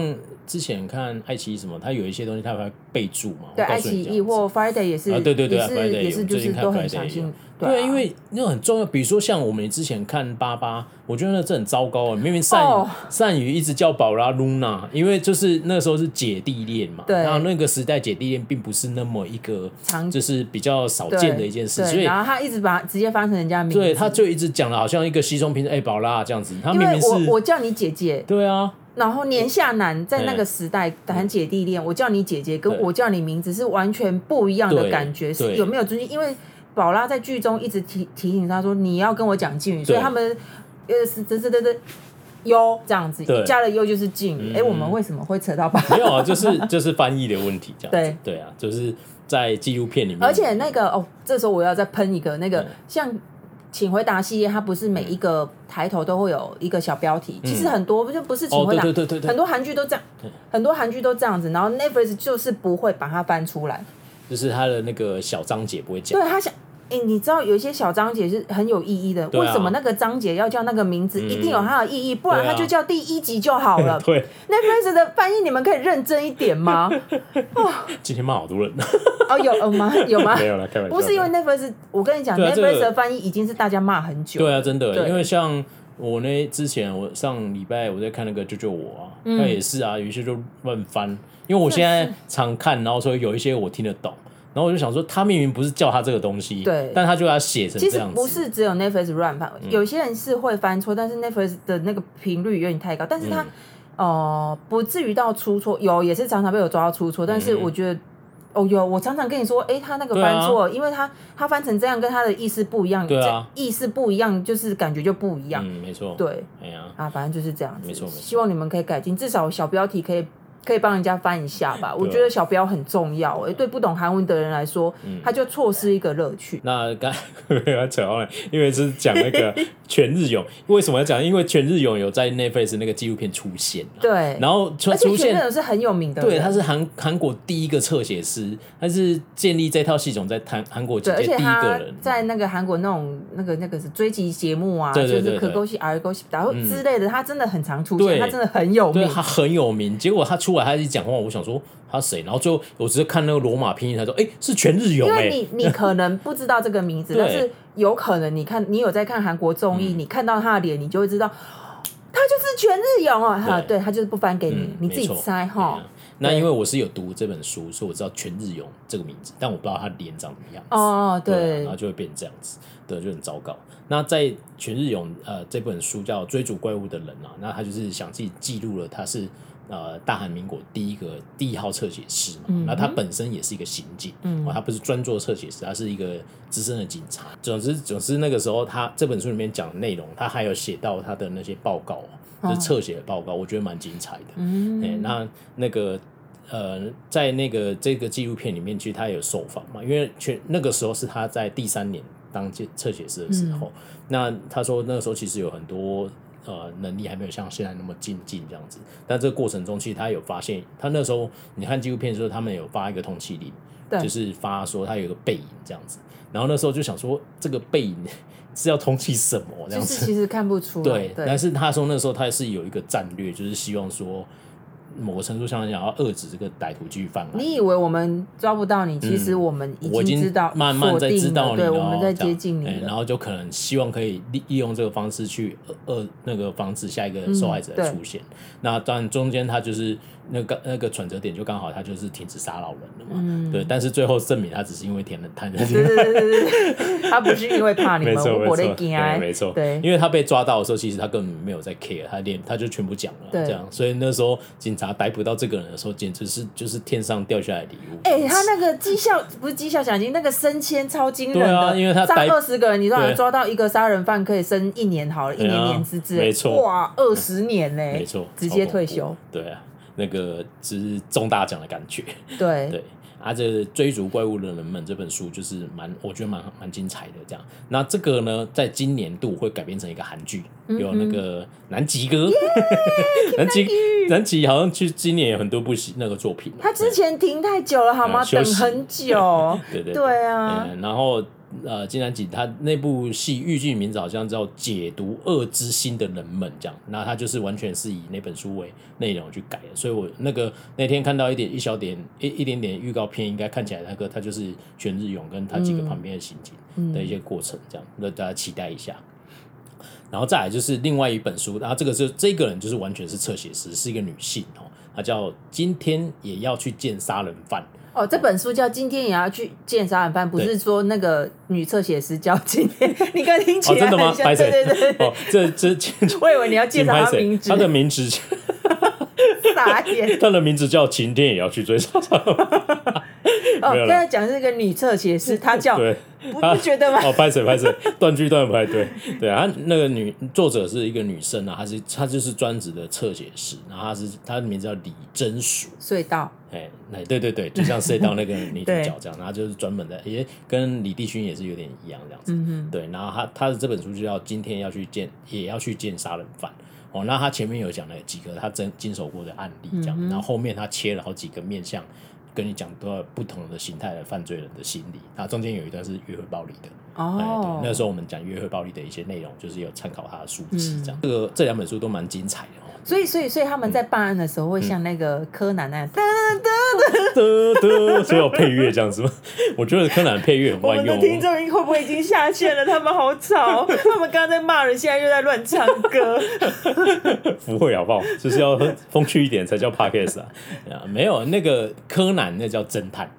S1: 之前看爱奇艺什么，它有一些东西它会备注嘛，
S2: 对，爱奇艺或 Friday 也是，
S1: 对对对，
S2: 也是也是就是都很详细。
S1: 对，因为那种很重要，比如说像我们之前看八八，我觉得那这很糟糕啊！明明善宇善宇一直叫宝拉露娜，因为就是那时候是姐弟恋嘛，然后那个时代姐弟恋并不是那么一个，就是比较少见的一件事，所以
S2: 然后他一直把直接翻成人家名字，
S1: 对，他就一直讲了，好像一个稀松平常，哎，宝拉这样子，他明明是
S2: 我我叫你姐姐，
S1: 对啊，
S2: 然后年下男在那个时代谈姐弟恋，我叫你姐姐，跟我叫你名字是完全不一样的感觉，是有没有尊敬？因为宝拉在剧中一直提提醒他说：“你要跟我讲敬语。”所以他们呃是这这这这优这样子，加了优就是敬语。哎，我们为什么会扯到八？
S1: 没有啊，就是就是翻译的问题，这样 对对啊，就是在纪录片里面。
S2: 而且那个哦，这时候我要再喷一个那个，像《请回答》系列，它不是每一个抬头都会有一个小标题。其实很多就不是《请回答》，很多韩剧都这样，很多韩剧都这样子。然后 Netflix 就是不会把它翻出来，
S1: 就是它的那个小章节不会讲。
S2: 对他想。哎、欸，你知道有一些小章节是很有意义的，啊、为什么那个章节要叫那个名字？嗯、一定有它的意义，不然它就叫第一集就好了。
S1: 对
S2: ，Netflix 的翻译你们可以认真一点吗？
S1: 哦，今天骂好多人。
S2: 哦，有吗？有吗？
S1: 没有了，开玩笑。
S2: 不是因为 Netflix，我跟你讲、啊、，Netflix 的翻译已经是大家骂很久。
S1: 对啊，真的，因为像我那，之前我上礼拜我在看那个救救我啊，那、嗯、也是啊，有一些就乱翻，因为我现在常看，然后所以有一些我听得懂。然后我就想说，他明明不是叫他这个东西，
S2: 对，
S1: 但他就要写成这样子。
S2: 其实不是只有 Netflix 乱翻，有些人是会翻错，但是 Netflix 的那个频率有点太高，但是他呃不至于到出错，有也是常常被我抓到出错，但是我觉得哦有，我常常跟你说，哎，他那个翻错，因为他他翻成这样跟他的意思不一样，对啊，意思不一样，就是感觉就不一样，
S1: 嗯，没错，
S2: 对，
S1: 哎呀，
S2: 啊，反正就是这样子，
S1: 没错，
S2: 希望你们可以改进，至少小标题可以。可以帮人家翻一下吧，我觉得小标很重要。哎，对不懂韩文的人来说，他就错失一个乐趣。
S1: 那刚扯到了，因为是讲那个 全日勇，为什么要讲？因为全日勇有在 Netflix 那个纪录片出现。
S2: 对，
S1: 然后出现，
S2: 全日勇是很有名的。
S1: 对，他是韩韩国第一个侧写师，他是建立这套系统在韩韩国界第一个人，
S2: 在那个韩国那种那个那个是追击节目啊，就是可勾西、R 勾西，然后之类的，他真的很常出现，他真的很有名，
S1: 他很有名。结果他出。他一讲话，我想说他谁？然后最后我直接看那个罗马拼音，他说：“哎，是全日勇。”因为
S2: 你你可能不知道这个名字，但是有可能你看你有在看韩国综艺，你看到他的脸，你就会知道他就是全日勇哦。哈，对他就是不翻给你，你自己猜哈。
S1: 那因为我是有读这本书，所以我知道全日勇这个名字，但我不知道他脸长什么样子。
S2: 哦，对，
S1: 然后就会变成这样子，对，就很糟糕。那在全日勇呃这本书叫《追逐怪物的人》啊，那他就是想自己记录了他是。呃，大韩民国第一个第一号侧写师嘛，那、嗯、他本身也是一个刑警，嗯，他不是专做侧写师，他是一个资深的警察。总之，总之那个时候，他这本书里面讲的内容，他还有写到他的那些报告，就是侧写的报告，哦、我觉得蛮精彩的。嗯，欸、那那个呃，在那个这个纪录片里面，其实他有受访嘛，因为全那个时候是他在第三年当侧写师的时候，嗯、那他说那个时候其实有很多。呃，能力还没有像现在那么精进这样子，但这个过程中，其实他有发现，他那时候你看纪录片的时候，他们有发一个通缉令，对就是发说他有一个背影这样子，然后那时候就想说，这个背影 是要通缉什么这样子？
S2: 其实看不出
S1: 对。但是他说那时候他是有一个战略，就是希望说某个程度上来讲要遏制这个歹徒继续犯案。
S2: 你以为我们抓不到你，其实我们已经知道，
S1: 慢慢在知道你，
S2: 对，我们在接近你，
S1: 然后就可能希望可以利利用这个方式去呃那个防止下一个受害者的出现。那当然中间他就是。那个那个转折点就刚好他就是停止杀老人了嘛，嗯、对，但是最后证明他只是因为填了 贪的，对对对对，他不是因为怕你们，没错没错，没错，对，因为他被抓到的时候，其实他根本没有在 care，他连他就全部讲了，对这样，所以那时候警察逮捕到这个人的时候，简直是就是天上掉下来的礼物。哎、欸，他那个绩效不是绩效奖金，那个升迁超惊人的，对啊，因为他杀二十个人，你知道抓到一个杀人犯可以升一年好了，一年年资制，没错，哇，二十年呢，没错，直接退休，对啊。那个只是中大奖的感觉，
S2: 对
S1: 对，啊，这追逐怪物的人们这本书就是蛮，我觉得蛮蛮精彩的这样。那这个呢，在今年度会改编成一个韩剧，嗯、有那个南极哥，南极南极好像去今年有很多部戏那个作品，
S2: 他之前停太久了好吗？嗯、等很久，
S1: 对对
S2: 对啊、
S1: 嗯，然后。呃，金南吉他那部戏预计名字好像叫《解读恶之心的人们》这样，那他就是完全是以那本书为内容去改的，所以我那个那天看到一点一小点一一点点预告片，应该看起来那个他就是全日勇跟他几个旁边的刑警的一些过程这样，那、大家期待一下。然后再来就是另外一本书，然后这个是这个人就是完全是侧写师，是一个女性哦，她叫今天也要去见杀人犯。
S2: 哦，这本书叫《今天也要去见杀人犯》，不是说那个女侧写师叫今天，你刚听起来，
S1: 哦、真的吗？对对对，哦，这这，
S2: 我以为你要介绍他名字，
S1: 他的名字，
S2: 傻眼，
S1: 他的名字叫晴天也要去追杀人犯。
S2: 哦，刚才讲的是一个女侧写师，她叫。对 不不觉得吗？
S1: 哦，拍谁拍谁，断句断不太对。对啊，那个女作者是一个女生啊，她是她就是专职的侧写师，然后她是她的名字叫李贞淑。
S2: 隧道。
S1: 哎，那对对对，就像隧道那个女主角这样，然后就是专门的，也跟李帝勋也是有点一样这样子。嗯哼。对，然后她她的这本书就叫今天要去见，也要去见杀人犯。哦，那她前面有讲了几个她真经手过的案例这样，然后后面她切了好几个面向。跟你讲多不同的形态的犯罪人的心理，那中间有一段是约会暴力的哦、oh. 对，那时候我们讲约会暴力的一些内容，就是有参考他的书籍这样。嗯、这个这两本书都蛮精彩的哦。
S2: 所以，所以，所以他们在办案的时候会像那个柯南那样，哒
S1: 哒哒哒，所以有配乐这样子吗？我觉得柯南配乐很万用。
S2: 我们的听众会不会已经下线了？他们好吵，他们刚刚在骂人，现在又在乱唱歌。
S1: 不会好不好？就是要风趣一点才叫 podcast 啊。没有那个柯南，那叫侦探，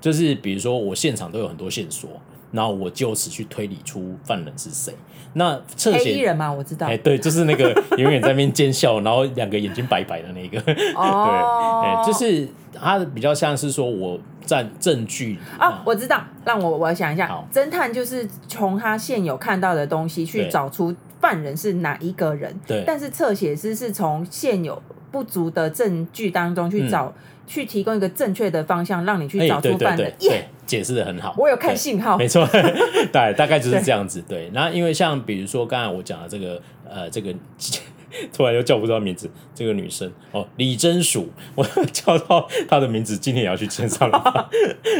S1: 就是比如说我现场都有很多线索。然后我就此去推理出犯人是谁。那侧写
S2: 人嘛，我知道。
S1: 哎，对，就是那个永远在那边奸笑，然后两个眼睛白白的那个。哦。对，哎，就是他比较像是说我占证据。
S2: 哦，我知道。让我我想一下，侦探就是从他现有看到的东西去找出犯人是哪一个人。对。但是侧写师是从现有不足的证据当中去找，去提供一个正确的方向，让你去找出犯人。耶。
S1: 解释的很好，
S2: 我有看信号，
S1: 没错，大大概就是这样子。对，那因为像比如说刚才我讲的这个，呃，这个 突然又叫不到名字，这个女生哦，李真淑，我叫到她的名字，今天也要去见上了。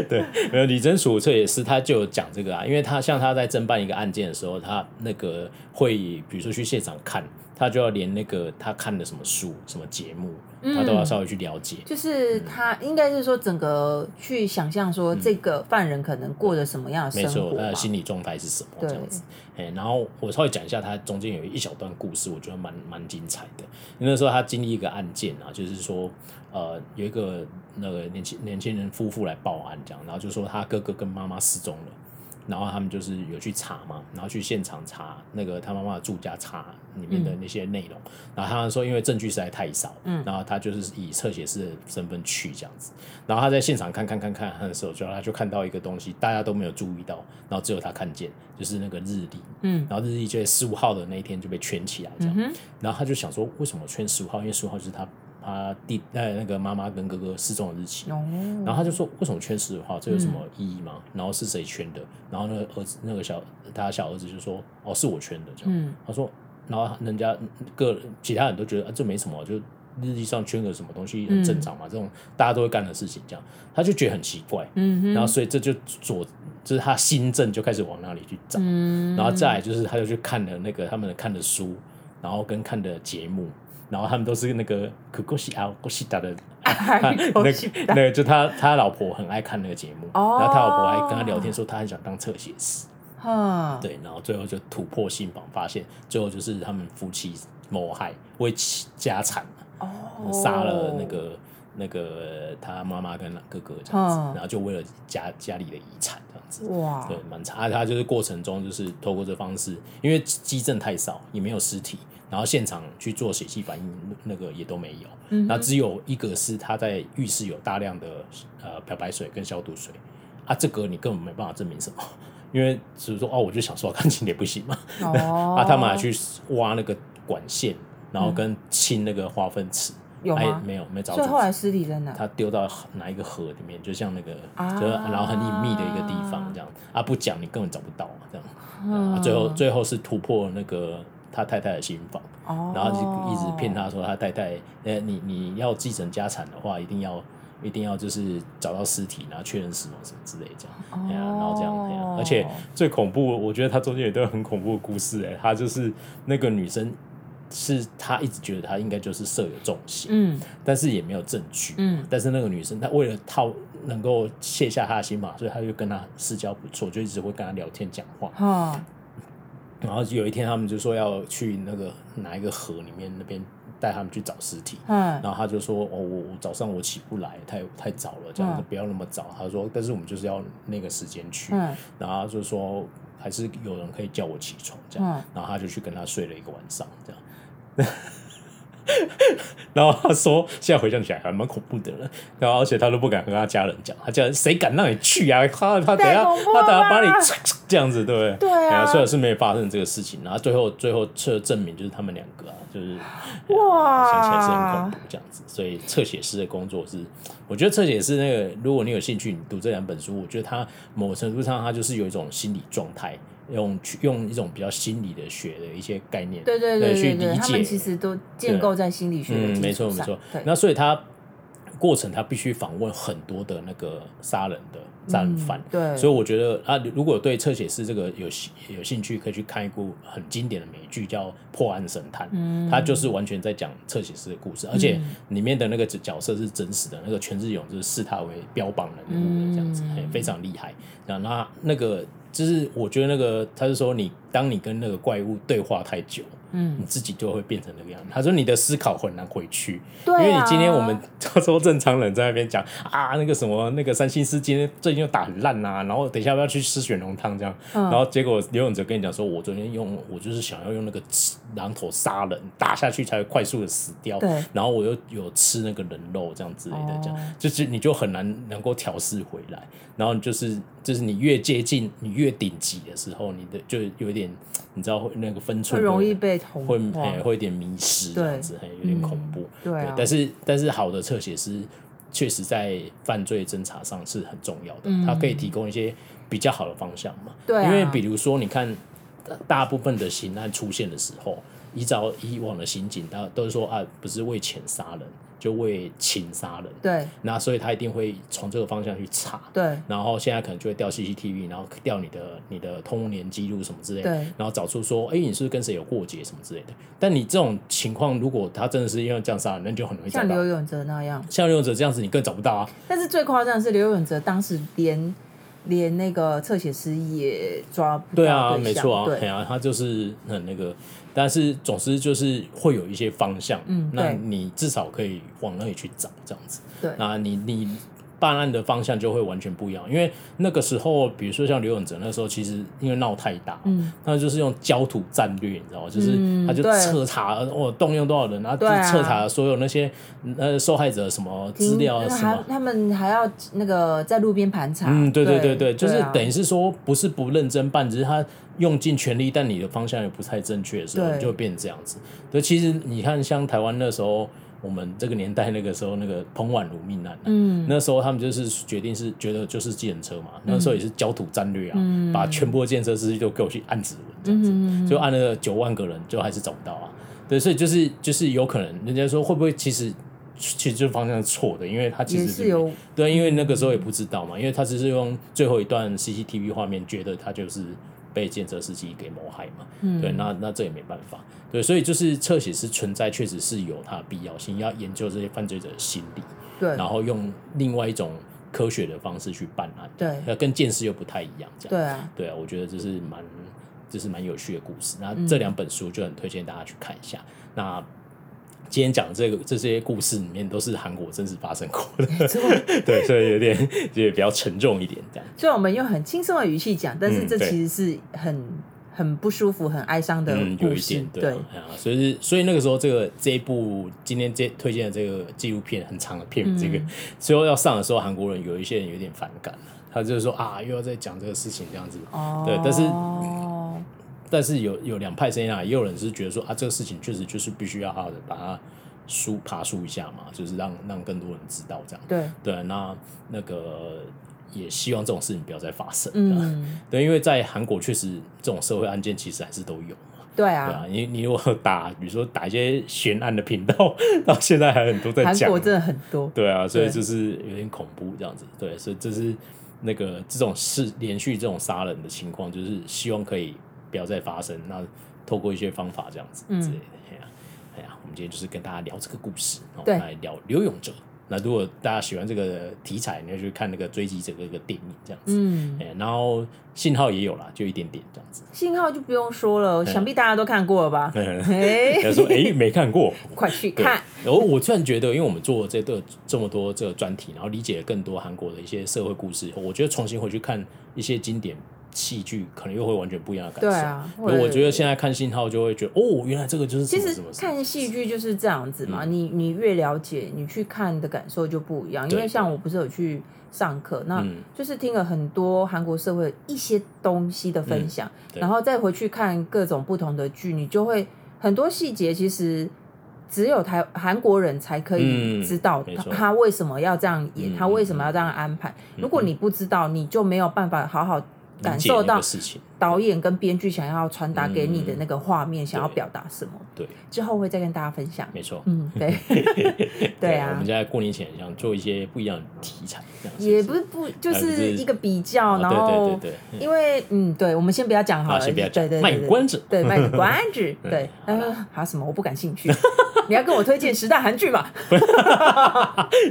S1: 对，没有李真淑这也是她就有讲这个啊，因为她像她在侦办一个案件的时候，她那个会比如说去现场看。他就要连那个他看的什么书、什么节目，他都要稍微去了解。
S2: 就是他应该是说整个去想象说这个犯人可能过着什么样的生活，没错，他的心理状态是什么这样子。哎，然后我稍微讲一下他中间有一小段故事，我觉得蛮蛮精彩的。因为那时候他经历一个案件啊，就是说呃有一个那个年轻年轻人夫妇来报案，这样，然后就说他哥哥跟妈妈失踪了。然后他们就是有去查嘛，然后去现场查那个他妈妈的住家，查里面的那些内容。嗯、然后他们说，因为证据实在太少，嗯，然后他就是以侧写师的身份去这样子。然后他在现场看看看看看的时候，就他就看到一个东西，大家都没有注意到，然后只有他看见，就是那个日历，嗯，然后日历就在十五号的那一天就被圈起来这样。嗯、然后他就想说，为什么圈十五号？因为十五号就是他。他弟呃那个妈妈跟哥哥失踪的日期，然后他就说，为什么圈十五号？这有什么意义吗？然后是谁圈的？然后那个儿子那个小他小儿子就说哦是我圈的这样。他说，然后人家个其他人都觉得啊这没什么，就日记上圈个什么东西很正常嘛，这种大家都会干的事情这样。他就觉得很奇怪，然后所以这就左就是他心证就开始往那里去找，然后再来就是他就去看了那个他们看的书，然后跟看的节目。
S1: 然后他们都是那个可可西啊，可西达的，那个那个就他他老婆很爱看那个节目，然后他老婆还跟他聊天说他很想当侧写师，对，然后最后就突破信访，发现最后就是他们夫妻谋害为其家产，杀了那个。那个他妈妈跟哥哥这样子，然后就为了家家里的遗产这样子，哇，对，蛮惨。他就是过程中就是透过这方式，因为基证太少，也没有尸体，然后现场去做血气反应，那个也都没有。嗯，那只有一个是他在浴室有大量的呃漂白水跟消毒水，啊，这个你根本没办法证明什么，因为只是说哦，我就想说干净点不行嘛。哦，啊，他们还去挖那个管线，然后跟清那个化粪池。有没有，没找。所以
S2: 后来尸体在哪？
S1: 他丢到哪一个河里面？就像那个，啊、就然后很隐秘的一个地方，这样啊，不讲你根本找不到这样。嗯、啊，最后最后是突破那个他太太的心防，哦、然后就一直骗他说他太太，呃，你你要继承家产的话，一定要一定要就是找到尸体，然后确认死亡什么之类这样。哦、然后这样这样，而且最恐怖，我觉得他中间有一段很恐怖的故事，哎，他就是那个女生。是他一直觉得他应该就是设有重刑，嗯，但是也没有证据，嗯，但是那个女生她为了套能够卸下他的心嘛，所以他就跟他私交不错，就一直会跟他聊天讲话，哦，然后有一天他们就说要去那个哪一个河里面那边带他们去找尸体，嗯，然后他就说哦，我早上我起不来，太太早了，这样子不要那么早，他说但是我们就是要那个时间去，嗯，然后就说还是有人可以叫我起床这样，然后他就去跟他睡了一个晚上这样。然后他说，现在回想起来还蛮恐怖的了。然后而且他都不敢和他家人讲，他家人谁敢让你去啊？他他等下他等下把你这样子，对不对？
S2: 对啊。
S1: 虽然是没有发生这个事情，然后最后最后测证明就是他们两个啊，就是
S2: 哇，
S1: 想起来是很恐怖这样子。所以侧写师的工作是，我觉得侧写师那个，如果你有兴趣，你读这两本书，我觉得他某程度上他就是有一种心理状态。用去用一种比较心理的学的一些概念，
S2: 对对对，对，
S1: 去理解，
S2: 他们其实都建构在心理学的基础上。嗯，没错没错。
S1: 那所以他过程他必须访问很多的那个杀人的战犯，嗯，对。所以我觉得啊，如果对侧写师这个有有兴趣，可以去看一部很经典的美剧叫《破案神探》，嗯，他就是完全在讲侧写师的故事，而且里面的那个角色是真实的，那个权志勇就是视他为标榜人物的这样子，嗯，非常厉害。然后那那个。就是我觉得那个，他是说你，当你跟那个怪物对话太久。嗯，你自己就会变成那个样子。他说你的思考很难回去，对啊，因为你今天我们 他说正常人在那边讲啊，那个什么那个三星师今天最近又打很烂啊，然后等一下要不要去吃雪浓汤这样，嗯、然后结果刘永哲跟你讲说，我昨天用我就是想要用那个榔头杀人，打下去才会快速的死掉，对，然后我又有吃那个人肉这样之类的，这样、哦、就是你就很难能够调试回来，然后就是就是你越接近你越顶级的时候，你的就有点你知道那个分寸
S2: 容易被。
S1: 会诶，会有点迷失这样子，有点恐怖。对，但是但是好的侧写师确实在犯罪侦查上是很重要的，他可以提供一些比较好的方向嘛。对，因为比如说你看，大部分的刑案出现的时候，依照以往的刑警，他都是说啊，不是为钱杀人。就为情杀人，对，那所以他一定会从这个方向去查，对，然后现在可能就会调 CCTV，然后调你的你的通联记录什么之类的，对，然后找出说，哎，你是不是跟谁有过节什么之类的？但你这种情况，如果他真的是因为这样杀人，那就很容易找到。
S2: 像刘永哲那样，
S1: 像刘永哲这样子，你更找不到啊。
S2: 但是最夸张的是，刘永哲当时连连那个侧写师也抓不到对。
S1: 对啊，没错啊，对啊，他就是很那个。但是总之就是会有一些方向，嗯，那你至少可以往那里去找这样子，对，那你你办案的方向就会完全不一样，因为那个时候，比如说像刘永哲那时候，其实因为闹太大，嗯，他就是用焦土战略，你知道吗？就是他就彻查，哦，动用多少人，然后就彻查所有那些呃受害者什么资料什么，
S2: 他们还要那个在路边盘查，
S1: 嗯，对对对对，就是等于是说不是不认真办，只是他。用尽全力，但你的方向也不太正确的时候，对就会变成这样子。对，其实你看，像台湾那时候，我们这个年代那个时候，那个彭婉如命案，嗯，那时候他们就是决定是觉得就是计程车嘛，嗯、那时候也是焦土战略啊，嗯、把全部的计程车司机都给我去按指纹，这样子，嗯、就按了九万个人，就还是找不到啊。对，所以就是就是有可能，人家说会不会其实其实这方向是错的，因为他其实是，是有对，因为那个时候也不知道嘛，因为他只是用最后一段 CCTV 画面觉得他就是。被建设司机给谋害嘛。嗯、对，那那这也没办法。对，所以就是侧写师存在，确实是有它的必要性，要研究这些犯罪者的心理，
S2: 对，
S1: 然后用另外一种科学的方式去办案，
S2: 对，
S1: 跟鉴识又不太一样，这样，
S2: 对啊，
S1: 对啊，我觉得这是蛮，这是蛮有趣的故事。那这两本书就很推荐大家去看一下。嗯、那今天讲的这个这些故事里面，都是韩国真实发生过的，错。对，所以有点就比较沉重一点，这样。
S2: 所以我们用很轻松的语气讲，但是这其实是很。嗯很不舒服、很哀伤的故事，
S1: 嗯、有一点对，对。啊，所以所以那个时候，这个这一部今天这推荐的这个纪录片很长的片，嗯、这个最后要上的时候，韩国人有一些人有点反感，他就是说啊，又要再讲这个事情这样子，哦、对，但是但是有有两派声音啊，也有人是觉得说啊，这个事情确实就是必须要好好的把它梳爬梳一下嘛，就是让让更多人知道这样，
S2: 对
S1: 对，那那个。也希望这种事情不要再发生。嗯，对，因为在韩国确实这种社会案件其实还是都有。
S2: 对啊，
S1: 对啊，你你如果打，比如说打一些悬案的频道，到现在还很多在讲。
S2: 韩国真的很多。
S1: 对啊，所以就是有点恐怖这样子。对，所以这是那个这种事连续这种杀人的情况，就是希望可以不要再发生。那透过一些方法这样子之类的。哎呀，哎呀，我们今天就是跟大家聊这个故事，然后来聊刘永哲。那如果大家喜欢这个题材，你要去看那个《追击者》这个电影这样子，嗯，然后信号也有啦，就一点点这样子。
S2: 信号就不用说了，想必大家都看过了吧？
S1: 他说：“哎，没看过，
S2: 快去看。”
S1: 然后我突然觉得，因为我们做这个这么多这个专题，然后理解了更多韩国的一些社会故事我觉得重新回去看一些经典。戏剧可能又会完全不一样的感受。对啊，我觉得现在看信号就会觉得哦，原来这个就是。
S2: 其实看戏剧就是这样子嘛，你你越了解，你去看的感受就不一样。因为像我不是有去上课，那就是听了很多韩国社会一些东西的分享，然后再回去看各种不同的剧，你就会很多细节其实只有台韩国人才可以知道他为什么要这样演，他为什么要这样安排。如果你不知道，你就没有办法好好。感受到导演跟编剧想要传达给你的那个画面，想要表达什么？
S1: 对，
S2: 之后会再跟大家分享。
S1: 没错，
S2: 嗯，对，对啊。
S1: 我们在过年前想做一些不一样的题材，
S2: 也不是不就是一个比较，然后对对对，因为嗯，对，我们先不要讲好了，
S1: 先不要讲，
S2: 对对，
S1: 卖个关子，
S2: 对，卖个关子，对。呃，还有什么？我不感兴趣。你要跟我推荐十大韩剧嘛？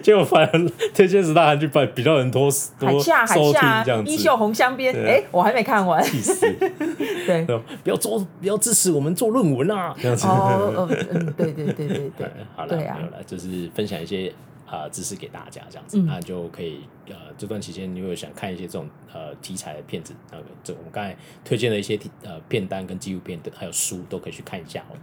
S1: 结果反而推荐十大韩剧，比比较人多多收听这样子。
S2: 衣袖红镶边，哎，我还没看完。
S1: 气死！对，不要做，不要支持我们做论文啊！这样子。
S2: 哦，嗯，对对对对对。
S1: 好了，没有了，就是分享一些啊知识给大家，这样子，那就可以呃这段期间，你如果想看一些这种呃题材的片子，那个这我们刚才推荐的一些呃片单跟纪录片的还有书，都可以去看一下哦。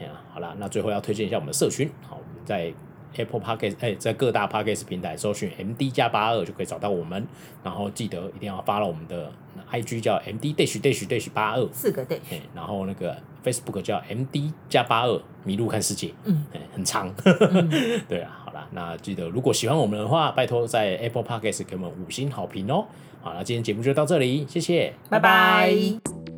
S1: 哎呀，好啦，那最后要推荐一下我们的社群。好，我们在 Apple Podcast，哎，在各大 Podcast 平台搜寻 MD 加八二就可以找到我们。然后记得一定要 follow 我们的 IG 叫 MD dash dash dash 八二
S2: 四个 dash。
S1: 然后那个 Facebook 叫 MD 加八二迷路看世界。嗯，很长。嗯、对啊，好啦，那记得如果喜欢我们的话，拜托在 Apple Podcast 给我们五星好评哦。好了，今天节目就到这里，谢谢，
S2: 拜拜。